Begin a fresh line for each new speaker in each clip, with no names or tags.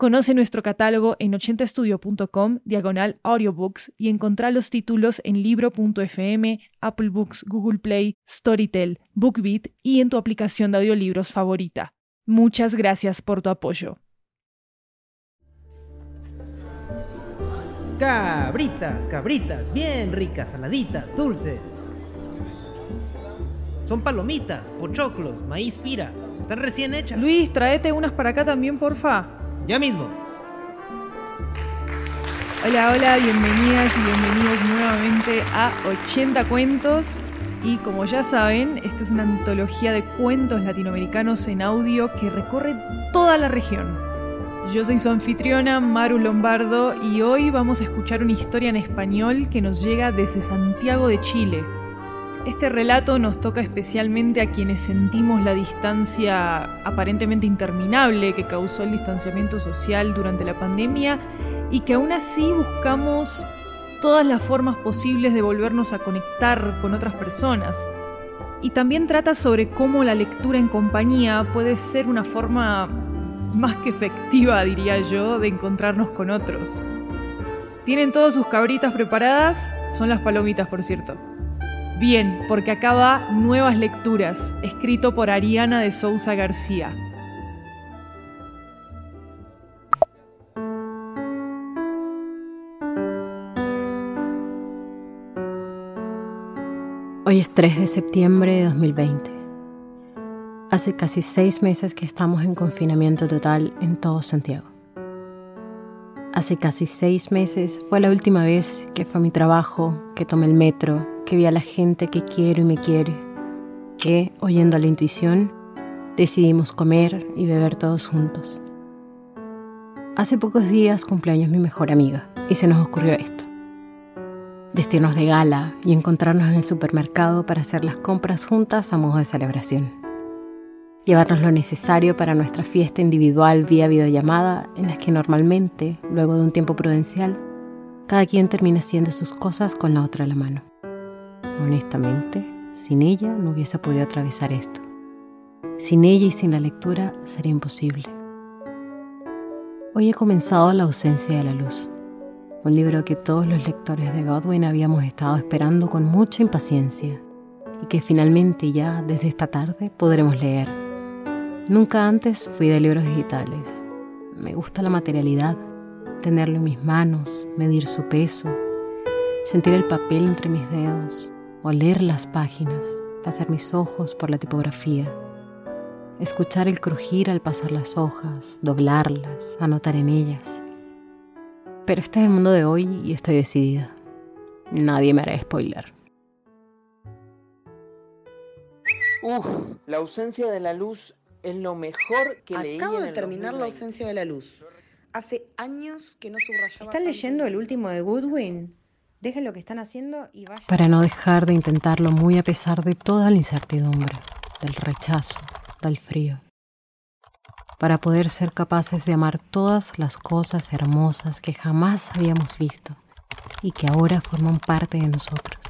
Conoce nuestro catálogo en 80estudio.com, diagonal audiobooks, y encontrá los títulos en libro.fm, Apple Books, Google Play, Storytel, BookBeat y en tu aplicación de audiolibros favorita. Muchas gracias por tu apoyo.
Cabritas, cabritas, bien ricas, saladitas, dulces. Son palomitas, pochoclos, maíz pira. Están recién hechas.
Luis, tráete unas para acá también, porfa.
Ya mismo.
Hola, hola, bienvenidas y bienvenidos nuevamente a 80 cuentos. Y como ya saben, esta es una antología de cuentos latinoamericanos en audio que recorre toda la región. Yo soy su anfitriona, Maru Lombardo, y hoy vamos a escuchar una historia en español que nos llega desde Santiago de Chile. Este relato nos toca especialmente a quienes sentimos la distancia aparentemente interminable que causó el distanciamiento social durante la pandemia y que aún así buscamos todas las formas posibles de volvernos a conectar con otras personas. Y también trata sobre cómo la lectura en compañía puede ser una forma más que efectiva, diría yo, de encontrarnos con otros. ¿Tienen todas sus cabritas preparadas? Son las palomitas, por cierto. Bien, porque acaba Nuevas Lecturas, escrito por Ariana de Sousa García.
Hoy es 3 de septiembre de 2020. Hace casi seis meses que estamos en confinamiento total en todo Santiago. Hace casi seis meses fue la última vez que fue mi trabajo, que tomé el metro, vi a la gente que quiero y me quiere, que, oyendo a la intuición, decidimos comer y beber todos juntos. Hace pocos días cumpleaños mi mejor amiga y se nos ocurrió esto. Vestirnos de gala y encontrarnos en el supermercado para hacer las compras juntas a modo de celebración llevarnos lo necesario para nuestra fiesta individual vía videollamada, en las que normalmente, luego de un tiempo prudencial, cada quien termina haciendo sus cosas con la otra a la mano. Honestamente, sin ella no hubiese podido atravesar esto. Sin ella y sin la lectura sería imposible. Hoy he comenzado La ausencia de la luz, un libro que todos los lectores de Godwin habíamos estado esperando con mucha impaciencia y que finalmente ya desde esta tarde podremos leer. Nunca antes fui de libros digitales. Me gusta la materialidad, tenerlo en mis manos, medir su peso, sentir el papel entre mis dedos, oler las páginas, pasar mis ojos por la tipografía, escuchar el crujir al pasar las hojas, doblarlas, anotar en ellas. Pero este es el mundo de hoy y estoy decidida. Nadie me hará spoiler.
Uf, la ausencia de la luz es lo mejor que leí
Acabo de terminar La
2020.
ausencia de la luz. Hace años que no subrayaba.
¿Están leyendo el último de Goodwin? Dejen lo que están haciendo y vayan.
Para no dejar de intentarlo muy a pesar de toda la incertidumbre, del rechazo, del frío. Para poder ser capaces de amar todas las cosas hermosas que jamás habíamos visto y que ahora forman parte de nosotros.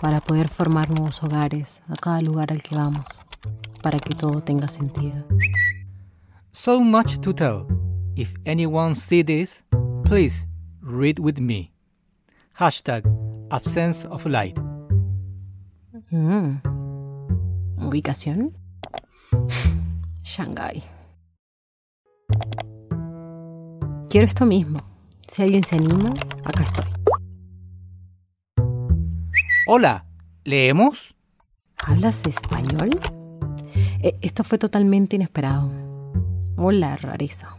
Para poder formar nuevos hogares a cada lugar al que vamos, para que todo tenga sentido.
So much to tell. If anyone see this, please read with me. Hashtag absence of light.
Mm. ¿Ubicación? Shanghai. Quiero esto mismo. Si alguien se anima, acá estoy.
Hola, ¿leemos?
¿Hablas español? Eh, esto fue totalmente inesperado. Hola, rareza.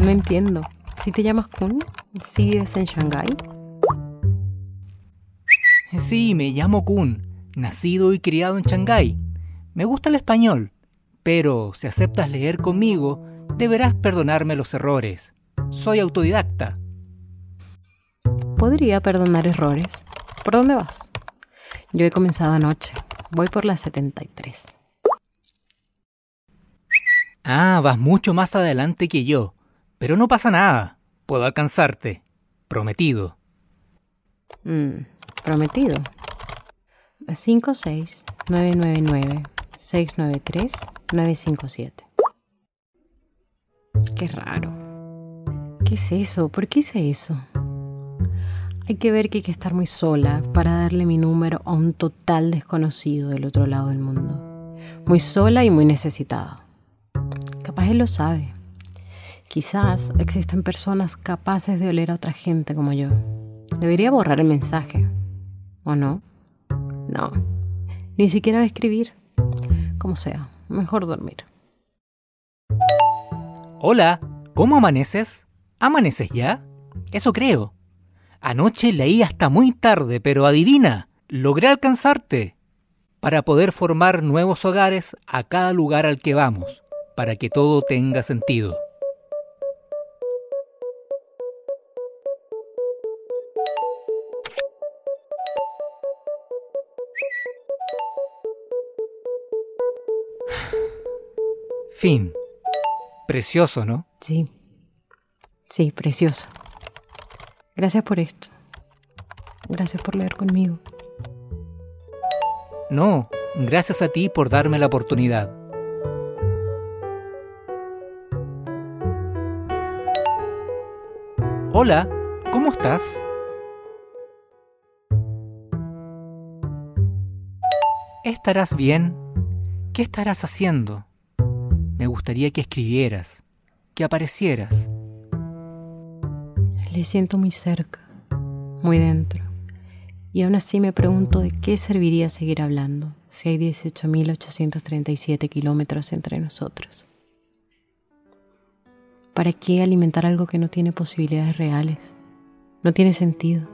No entiendo. ¿Si te llamas Kun? ¿Sigues en Shanghái?
Sí, me llamo Kun, nacido y criado en Shanghái. Me gusta el español, pero si aceptas leer conmigo, Deberás perdonarme los errores. Soy autodidacta.
Podría perdonar errores. ¿Por dónde vas? Yo he comenzado anoche. Voy por la 73.
Ah, vas mucho más adelante que yo. Pero no pasa nada. Puedo alcanzarte. Prometido.
Mm, prometido. 56 999 693 957. Qué raro. ¿Qué es eso? ¿Por qué hice eso? Hay que ver que hay que estar muy sola para darle mi número a un total desconocido del otro lado del mundo. Muy sola y muy necesitada. Capaz él lo sabe. Quizás existen personas capaces de oler a otra gente como yo. Debería borrar el mensaje. ¿O no? No. Ni siquiera escribir. Como sea, mejor dormir.
Hola, ¿cómo amaneces? ¿Amaneces ya? Eso creo. Anoche leí hasta muy tarde, pero adivina, logré alcanzarte para poder formar nuevos hogares a cada lugar al que vamos, para que todo tenga sentido. Fin. Precioso, ¿no?
Sí. Sí, precioso. Gracias por esto. Gracias por leer conmigo.
No, gracias a ti por darme la oportunidad. Hola, ¿cómo estás? ¿Estarás bien? ¿Qué estarás haciendo? Me gustaría que escribieras, que aparecieras.
Le siento muy cerca, muy dentro. Y aún así me pregunto de qué serviría seguir hablando si hay 18.837 kilómetros entre nosotros. ¿Para qué alimentar algo que no tiene posibilidades reales? No tiene sentido.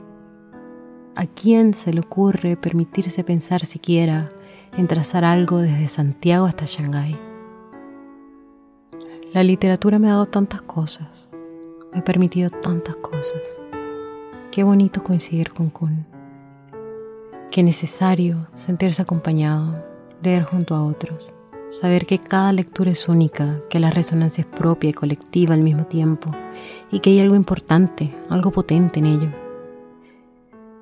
¿A quién se le ocurre permitirse pensar siquiera en trazar algo desde Santiago hasta Shanghái? La literatura me ha dado tantas cosas, me ha permitido tantas cosas. Qué bonito coincidir con Kun. Qué necesario sentirse acompañado, leer junto a otros, saber que cada lectura es única, que la resonancia es propia y colectiva al mismo tiempo, y que hay algo importante, algo potente en ello.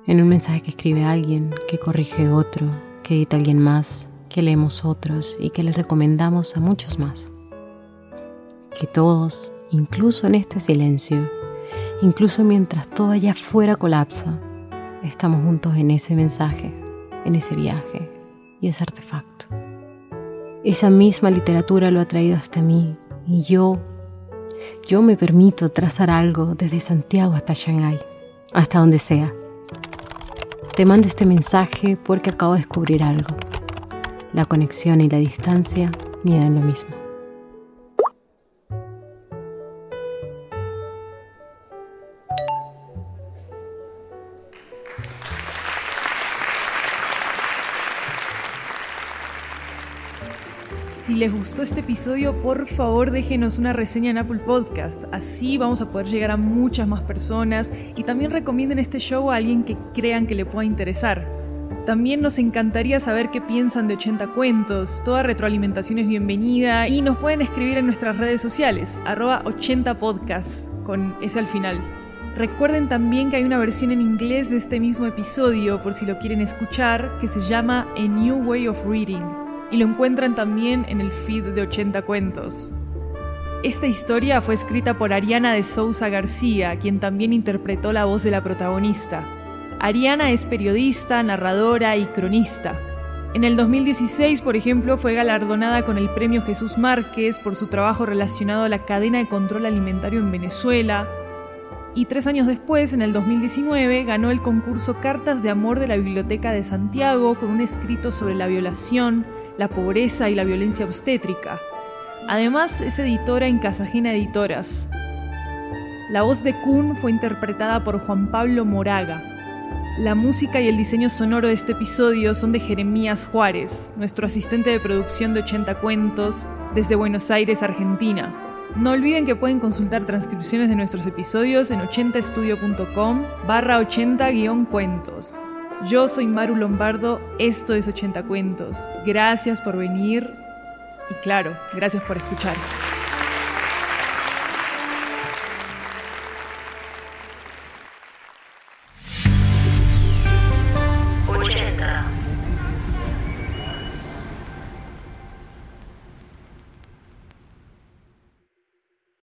En un mensaje que escribe alguien, que corrige otro, que edita alguien más, que leemos otros y que le recomendamos a muchos más. Que todos, incluso en este silencio, incluso mientras todo allá afuera colapsa, estamos juntos en ese mensaje, en ese viaje y ese artefacto. Esa misma literatura lo ha traído hasta mí y yo, yo me permito trazar algo desde Santiago hasta Shanghái, hasta donde sea. Te mando este mensaje porque acabo de descubrir algo. La conexión y la distancia miden lo mismo.
Si les gustó este episodio, por favor déjenos una reseña en Apple Podcast. Así vamos a poder llegar a muchas más personas y también recomienden este show a alguien que crean que le pueda interesar. También nos encantaría saber qué piensan de 80 cuentos. Toda retroalimentación es bienvenida y nos pueden escribir en nuestras redes sociales, arroba 80 podcasts, con ese al final. Recuerden también que hay una versión en inglés de este mismo episodio, por si lo quieren escuchar, que se llama A New Way of Reading y lo encuentran también en el feed de 80 cuentos. Esta historia fue escrita por Ariana de Sousa García, quien también interpretó la voz de la protagonista. Ariana es periodista, narradora y cronista. En el 2016, por ejemplo, fue galardonada con el Premio Jesús Márquez por su trabajo relacionado a la cadena de control alimentario en Venezuela. Y tres años después, en el 2019, ganó el concurso Cartas de Amor de la Biblioteca de Santiago con un escrito sobre la violación, la pobreza y la violencia obstétrica. Además, es editora en Casajena Editoras. La voz de Kun fue interpretada por Juan Pablo Moraga. La música y el diseño sonoro de este episodio son de Jeremías Juárez, nuestro asistente de producción de 80 cuentos desde Buenos Aires, Argentina. No olviden que pueden consultar transcripciones de nuestros episodios en 80estudio.com barra 80-cuentos. Yo soy Maru Lombardo, esto es 80 Cuentos. Gracias por venir y claro, gracias por escuchar.